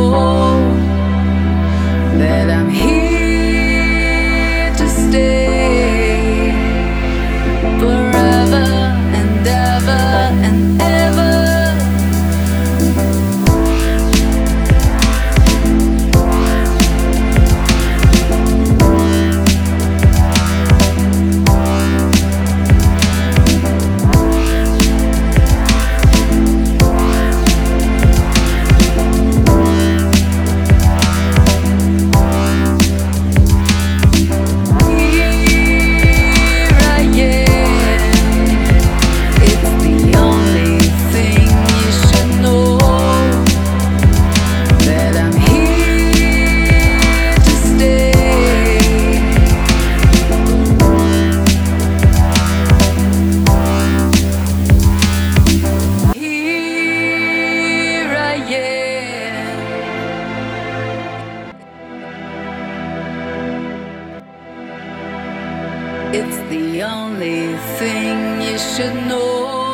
我 It's the only thing you should know.